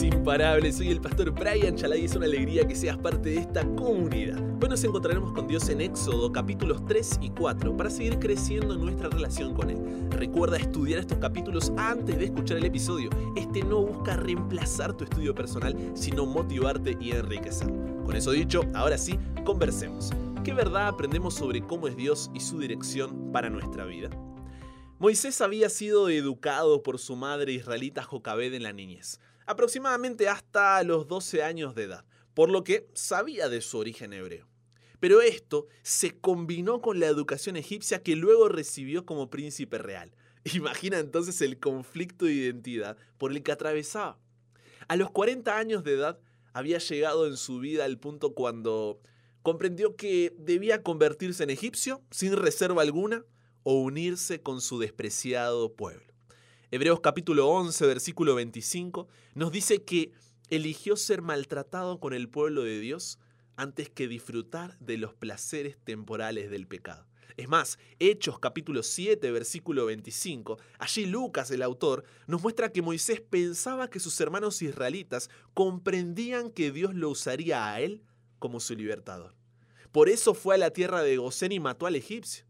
Imparables, soy el pastor Brian Chalai y es una alegría que seas parte de esta comunidad. Hoy nos encontraremos con Dios en Éxodo capítulos 3 y 4 para seguir creciendo en nuestra relación con Él. Recuerda estudiar estos capítulos antes de escuchar el episodio. Este no busca reemplazar tu estudio personal, sino motivarte y enriquecer. Con eso dicho, ahora sí, conversemos. ¿Qué verdad aprendemos sobre cómo es Dios y su dirección para nuestra vida? Moisés había sido educado por su madre israelita Jocabed en la niñez, aproximadamente hasta los 12 años de edad, por lo que sabía de su origen hebreo. Pero esto se combinó con la educación egipcia que luego recibió como príncipe real. Imagina entonces el conflicto de identidad por el que atravesaba. A los 40 años de edad había llegado en su vida al punto cuando comprendió que debía convertirse en egipcio sin reserva alguna o unirse con su despreciado pueblo. Hebreos capítulo 11, versículo 25 nos dice que eligió ser maltratado con el pueblo de Dios antes que disfrutar de los placeres temporales del pecado. Es más, Hechos capítulo 7, versículo 25, allí Lucas, el autor, nos muestra que Moisés pensaba que sus hermanos israelitas comprendían que Dios lo usaría a él como su libertador. Por eso fue a la tierra de Gosén y mató al egipcio.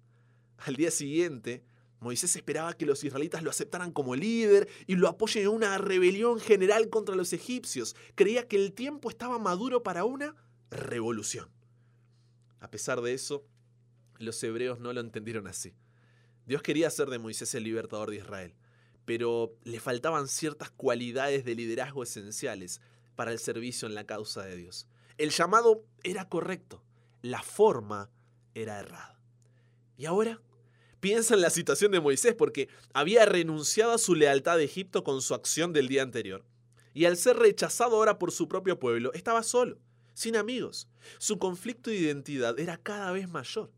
Al día siguiente, Moisés esperaba que los israelitas lo aceptaran como líder y lo apoyen en una rebelión general contra los egipcios. Creía que el tiempo estaba maduro para una revolución. A pesar de eso, los hebreos no lo entendieron así. Dios quería hacer de Moisés el libertador de Israel, pero le faltaban ciertas cualidades de liderazgo esenciales para el servicio en la causa de Dios. El llamado era correcto, la forma era errada. ¿Y ahora? Piensa en la situación de Moisés porque había renunciado a su lealtad a Egipto con su acción del día anterior. Y al ser rechazado ahora por su propio pueblo, estaba solo, sin amigos. Su conflicto de identidad era cada vez mayor.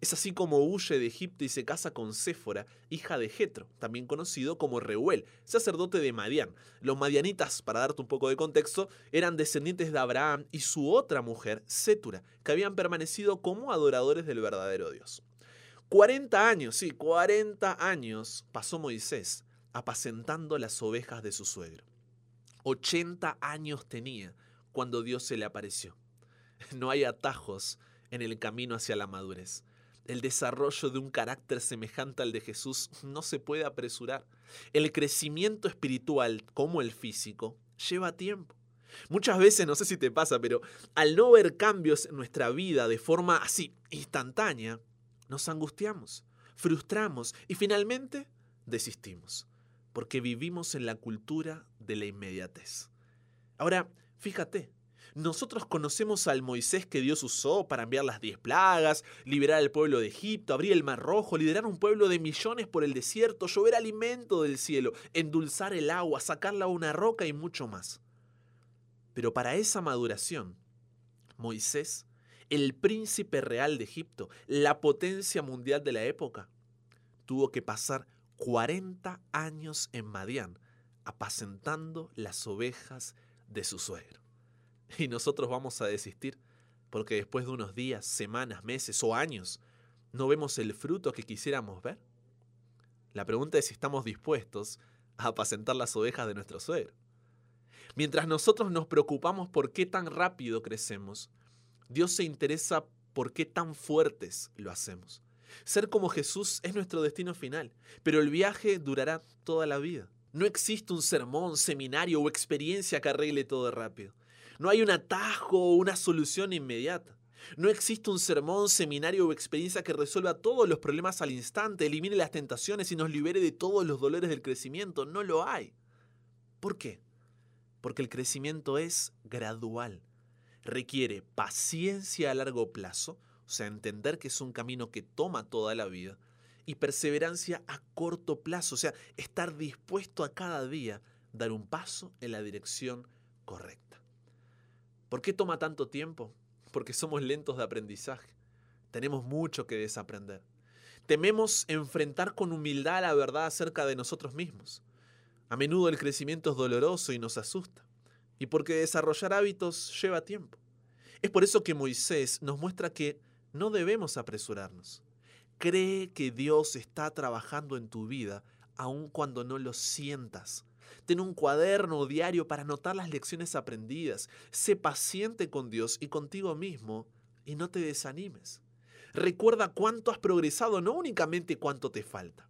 Es así como huye de Egipto y se casa con Séfora, hija de Jetro, también conocido como Reuel, sacerdote de Madián. Los madianitas, para darte un poco de contexto, eran descendientes de Abraham y su otra mujer, Sétura, que habían permanecido como adoradores del verdadero Dios. 40 años, sí, 40 años pasó Moisés apacentando las ovejas de su suegro. 80 años tenía cuando Dios se le apareció. No hay atajos en el camino hacia la madurez. El desarrollo de un carácter semejante al de Jesús no se puede apresurar. El crecimiento espiritual, como el físico, lleva tiempo. Muchas veces, no sé si te pasa, pero al no ver cambios en nuestra vida de forma así instantánea, nos angustiamos, frustramos y finalmente desistimos, porque vivimos en la cultura de la inmediatez. Ahora, fíjate, nosotros conocemos al Moisés que Dios usó para enviar las diez plagas, liberar al pueblo de Egipto, abrir el mar rojo, liderar un pueblo de millones por el desierto, llover alimento del cielo, endulzar el agua, sacarla a una roca y mucho más. Pero para esa maduración, Moisés el príncipe real de Egipto, la potencia mundial de la época, tuvo que pasar 40 años en Madián apacentando las ovejas de su suegro. Y nosotros vamos a desistir porque después de unos días, semanas, meses o años no vemos el fruto que quisiéramos ver. La pregunta es si estamos dispuestos a apacentar las ovejas de nuestro suegro. Mientras nosotros nos preocupamos por qué tan rápido crecemos, Dios se interesa por qué tan fuertes lo hacemos. Ser como Jesús es nuestro destino final, pero el viaje durará toda la vida. No existe un sermón, seminario o experiencia que arregle todo rápido. No hay un atajo o una solución inmediata. No existe un sermón, seminario o experiencia que resuelva todos los problemas al instante, elimine las tentaciones y nos libere de todos los dolores del crecimiento. No lo hay. ¿Por qué? Porque el crecimiento es gradual requiere paciencia a largo plazo, o sea, entender que es un camino que toma toda la vida, y perseverancia a corto plazo, o sea, estar dispuesto a cada día dar un paso en la dirección correcta. ¿Por qué toma tanto tiempo? Porque somos lentos de aprendizaje. Tenemos mucho que desaprender. Tememos enfrentar con humildad la verdad acerca de nosotros mismos. A menudo el crecimiento es doloroso y nos asusta y porque desarrollar hábitos lleva tiempo. Es por eso que Moisés nos muestra que no debemos apresurarnos. Cree que Dios está trabajando en tu vida aun cuando no lo sientas. Ten un cuaderno diario para anotar las lecciones aprendidas. Sé paciente con Dios y contigo mismo y no te desanimes. Recuerda cuánto has progresado, no únicamente cuánto te falta.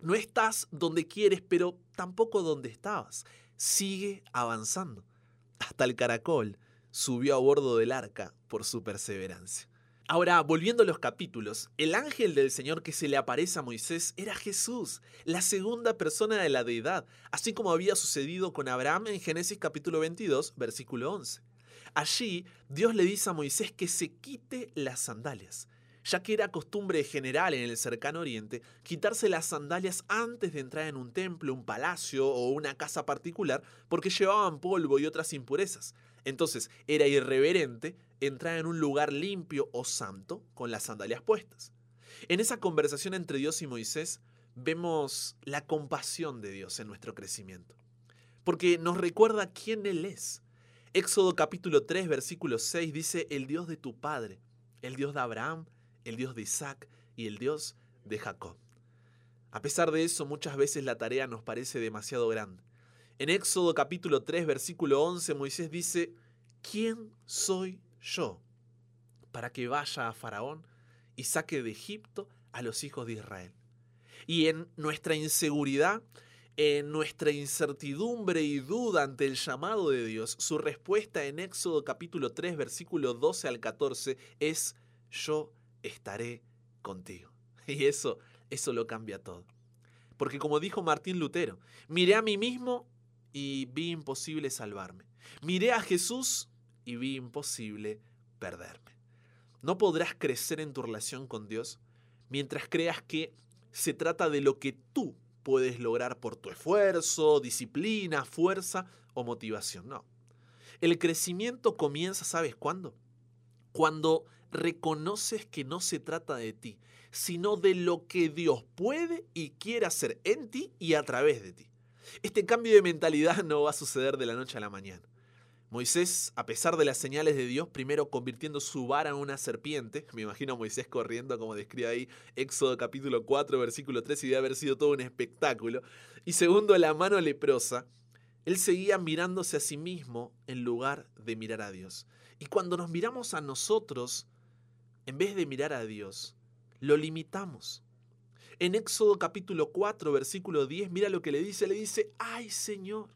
No estás donde quieres, pero tampoco donde estabas. Sigue avanzando. Hasta el caracol subió a bordo del arca por su perseverancia. Ahora, volviendo a los capítulos, el ángel del Señor que se le aparece a Moisés era Jesús, la segunda persona de la deidad, así como había sucedido con Abraham en Génesis capítulo 22, versículo 11. Allí, Dios le dice a Moisés que se quite las sandalias, ya que era costumbre general en el cercano oriente quitarse las sandalias antes de entrar en un templo, un palacio o una casa particular porque llevaban polvo y otras impurezas. Entonces era irreverente entrar en un lugar limpio o santo con las sandalias puestas. En esa conversación entre Dios y Moisés vemos la compasión de Dios en nuestro crecimiento, porque nos recuerda quién Él es. Éxodo capítulo 3, versículo 6 dice, el Dios de tu Padre, el Dios de Abraham, el Dios de Isaac y el Dios de Jacob. A pesar de eso, muchas veces la tarea nos parece demasiado grande. En Éxodo capítulo 3, versículo 11, Moisés dice, ¿quién soy yo para que vaya a Faraón y saque de Egipto a los hijos de Israel? Y en nuestra inseguridad, en nuestra incertidumbre y duda ante el llamado de Dios, su respuesta en Éxodo capítulo 3, versículo 12 al 14 es, yo estaré contigo. Y eso, eso lo cambia todo. Porque como dijo Martín Lutero, miré a mí mismo y vi imposible salvarme. Miré a Jesús y vi imposible perderme. No podrás crecer en tu relación con Dios mientras creas que se trata de lo que tú puedes lograr por tu esfuerzo, disciplina, fuerza o motivación. No. El crecimiento comienza, ¿sabes cuándo? Cuando reconoces que no se trata de ti, sino de lo que Dios puede y quiere hacer en ti y a través de ti. Este cambio de mentalidad no va a suceder de la noche a la mañana. Moisés, a pesar de las señales de Dios, primero convirtiendo su vara en una serpiente, me imagino a Moisés corriendo como describe ahí Éxodo capítulo 4, versículo 3, y debe haber sido todo un espectáculo, y segundo la mano leprosa, él seguía mirándose a sí mismo en lugar de mirar a Dios. Y cuando nos miramos a nosotros, en vez de mirar a Dios, lo limitamos. En Éxodo capítulo 4, versículo 10, mira lo que le dice, le dice, ay Señor,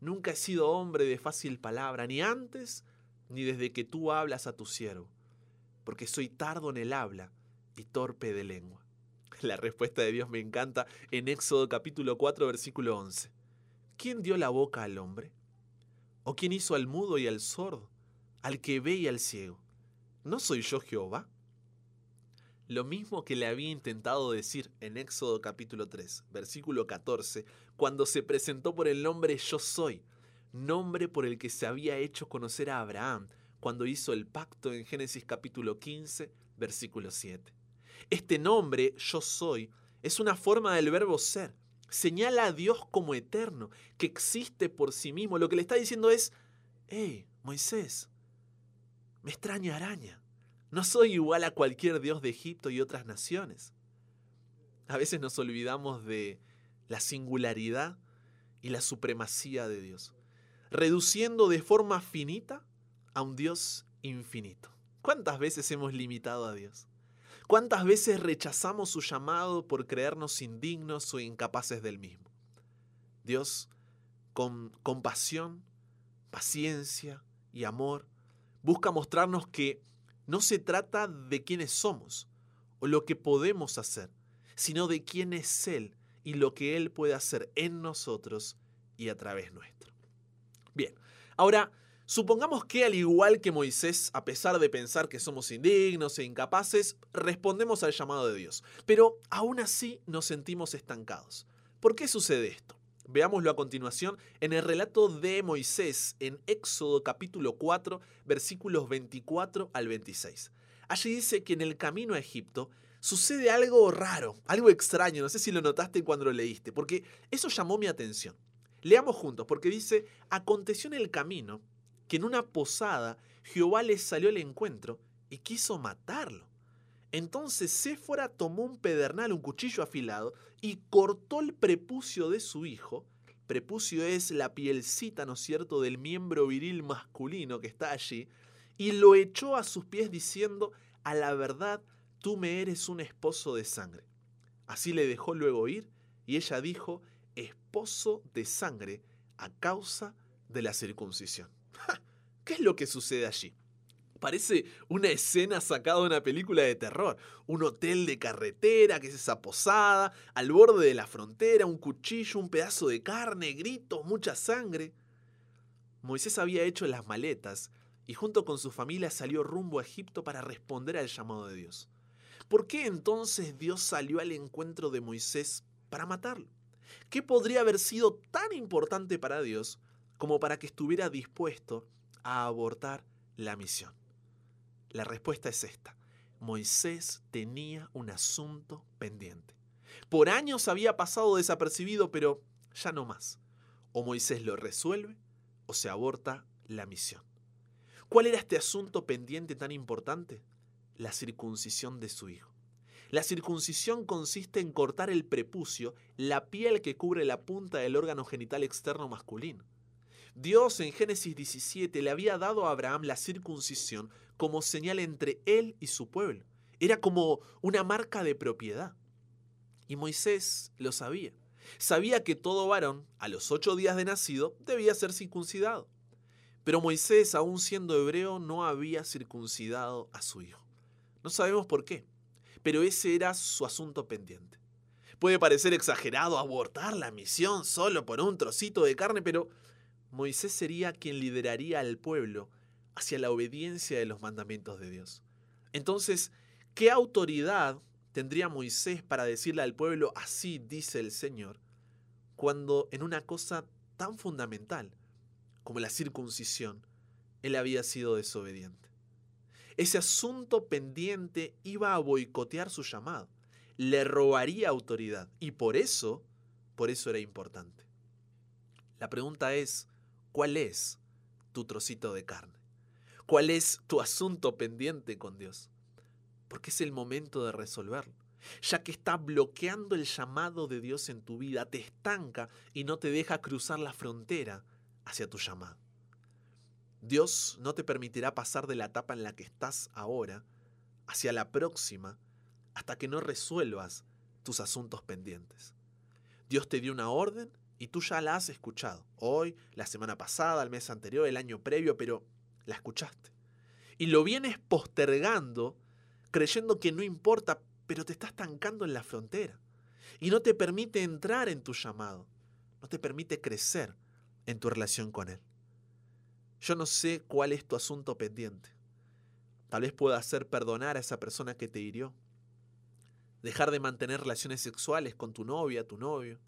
nunca he sido hombre de fácil palabra, ni antes ni desde que tú hablas a tu siervo, porque soy tardo en el habla y torpe de lengua. La respuesta de Dios me encanta en Éxodo capítulo 4, versículo 11. ¿Quién dio la boca al hombre? ¿O quién hizo al mudo y al sordo, al que ve y al ciego? ¿No soy yo Jehová? Lo mismo que le había intentado decir en Éxodo capítulo 3, versículo 14, cuando se presentó por el nombre Yo soy, nombre por el que se había hecho conocer a Abraham cuando hizo el pacto en Génesis capítulo 15, versículo 7. Este nombre, Yo soy, es una forma del verbo ser. Señala a Dios como eterno, que existe por sí mismo. Lo que le está diciendo es, hey, Moisés, me extraña araña. No soy igual a cualquier dios de Egipto y otras naciones. A veces nos olvidamos de la singularidad y la supremacía de Dios, reduciendo de forma finita a un Dios infinito. ¿Cuántas veces hemos limitado a Dios? ¿Cuántas veces rechazamos su llamado por creernos indignos o incapaces del mismo? Dios, con compasión, paciencia y amor, busca mostrarnos que no se trata de quiénes somos o lo que podemos hacer, sino de quién es Él y lo que Él puede hacer en nosotros y a través nuestro. Bien, ahora supongamos que al igual que Moisés, a pesar de pensar que somos indignos e incapaces, respondemos al llamado de Dios, pero aún así nos sentimos estancados. ¿Por qué sucede esto? Veámoslo a continuación en el relato de Moisés en Éxodo capítulo 4 versículos 24 al 26. Allí dice que en el camino a Egipto sucede algo raro, algo extraño, no sé si lo notaste cuando lo leíste, porque eso llamó mi atención. Leamos juntos, porque dice, aconteció en el camino que en una posada Jehová les salió al encuentro y quiso matarlo. Entonces Séfora tomó un pedernal, un cuchillo afilado, y cortó el prepucio de su hijo prepucio es la pielcita, ¿no es cierto?, del miembro viril masculino que está allí, y lo echó a sus pies diciendo, a la verdad, tú me eres un esposo de sangre. Así le dejó luego ir, y ella dijo, esposo de sangre a causa de la circuncisión. ¿Qué es lo que sucede allí? Parece una escena sacada de una película de terror. Un hotel de carretera, que es esa posada, al borde de la frontera, un cuchillo, un pedazo de carne, gritos, mucha sangre. Moisés había hecho las maletas y junto con su familia salió rumbo a Egipto para responder al llamado de Dios. ¿Por qué entonces Dios salió al encuentro de Moisés para matarlo? ¿Qué podría haber sido tan importante para Dios como para que estuviera dispuesto a abortar la misión? La respuesta es esta. Moisés tenía un asunto pendiente. Por años había pasado desapercibido, pero ya no más. O Moisés lo resuelve o se aborta la misión. ¿Cuál era este asunto pendiente tan importante? La circuncisión de su hijo. La circuncisión consiste en cortar el prepucio, la piel que cubre la punta del órgano genital externo masculino. Dios en Génesis 17 le había dado a Abraham la circuncisión como señal entre él y su pueblo. Era como una marca de propiedad. Y Moisés lo sabía. Sabía que todo varón, a los ocho días de nacido, debía ser circuncidado. Pero Moisés, aún siendo hebreo, no había circuncidado a su hijo. No sabemos por qué, pero ese era su asunto pendiente. Puede parecer exagerado abortar la misión solo por un trocito de carne, pero Moisés sería quien lideraría al pueblo hacia la obediencia de los mandamientos de Dios. Entonces, ¿qué autoridad tendría Moisés para decirle al pueblo, así dice el Señor, cuando en una cosa tan fundamental como la circuncisión, él había sido desobediente? Ese asunto pendiente iba a boicotear su llamado, le robaría autoridad y por eso, por eso era importante. La pregunta es, ¿cuál es tu trocito de carne? ¿Cuál es tu asunto pendiente con Dios? Porque es el momento de resolverlo. Ya que está bloqueando el llamado de Dios en tu vida, te estanca y no te deja cruzar la frontera hacia tu llamado. Dios no te permitirá pasar de la etapa en la que estás ahora hacia la próxima hasta que no resuelvas tus asuntos pendientes. Dios te dio una orden y tú ya la has escuchado. Hoy, la semana pasada, el mes anterior, el año previo, pero la escuchaste. Y lo vienes postergando creyendo que no importa, pero te está estancando en la frontera. Y no te permite entrar en tu llamado. No te permite crecer en tu relación con Él. Yo no sé cuál es tu asunto pendiente. Tal vez pueda ser perdonar a esa persona que te hirió. Dejar de mantener relaciones sexuales con tu novia, tu novio.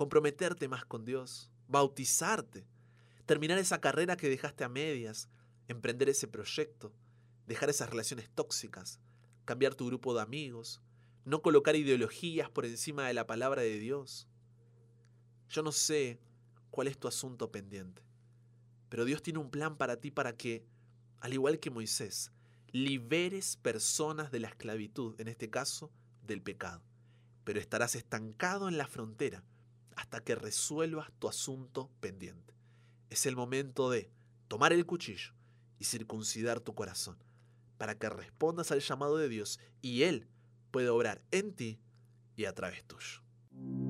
Comprometerte más con Dios. Bautizarte. Terminar esa carrera que dejaste a medias emprender ese proyecto, dejar esas relaciones tóxicas, cambiar tu grupo de amigos, no colocar ideologías por encima de la palabra de Dios. Yo no sé cuál es tu asunto pendiente, pero Dios tiene un plan para ti para que, al igual que Moisés, liberes personas de la esclavitud, en este caso, del pecado. Pero estarás estancado en la frontera hasta que resuelvas tu asunto pendiente. Es el momento de tomar el cuchillo, y circuncidar tu corazón, para que respondas al llamado de Dios y Él puede obrar en ti y a través tuyo.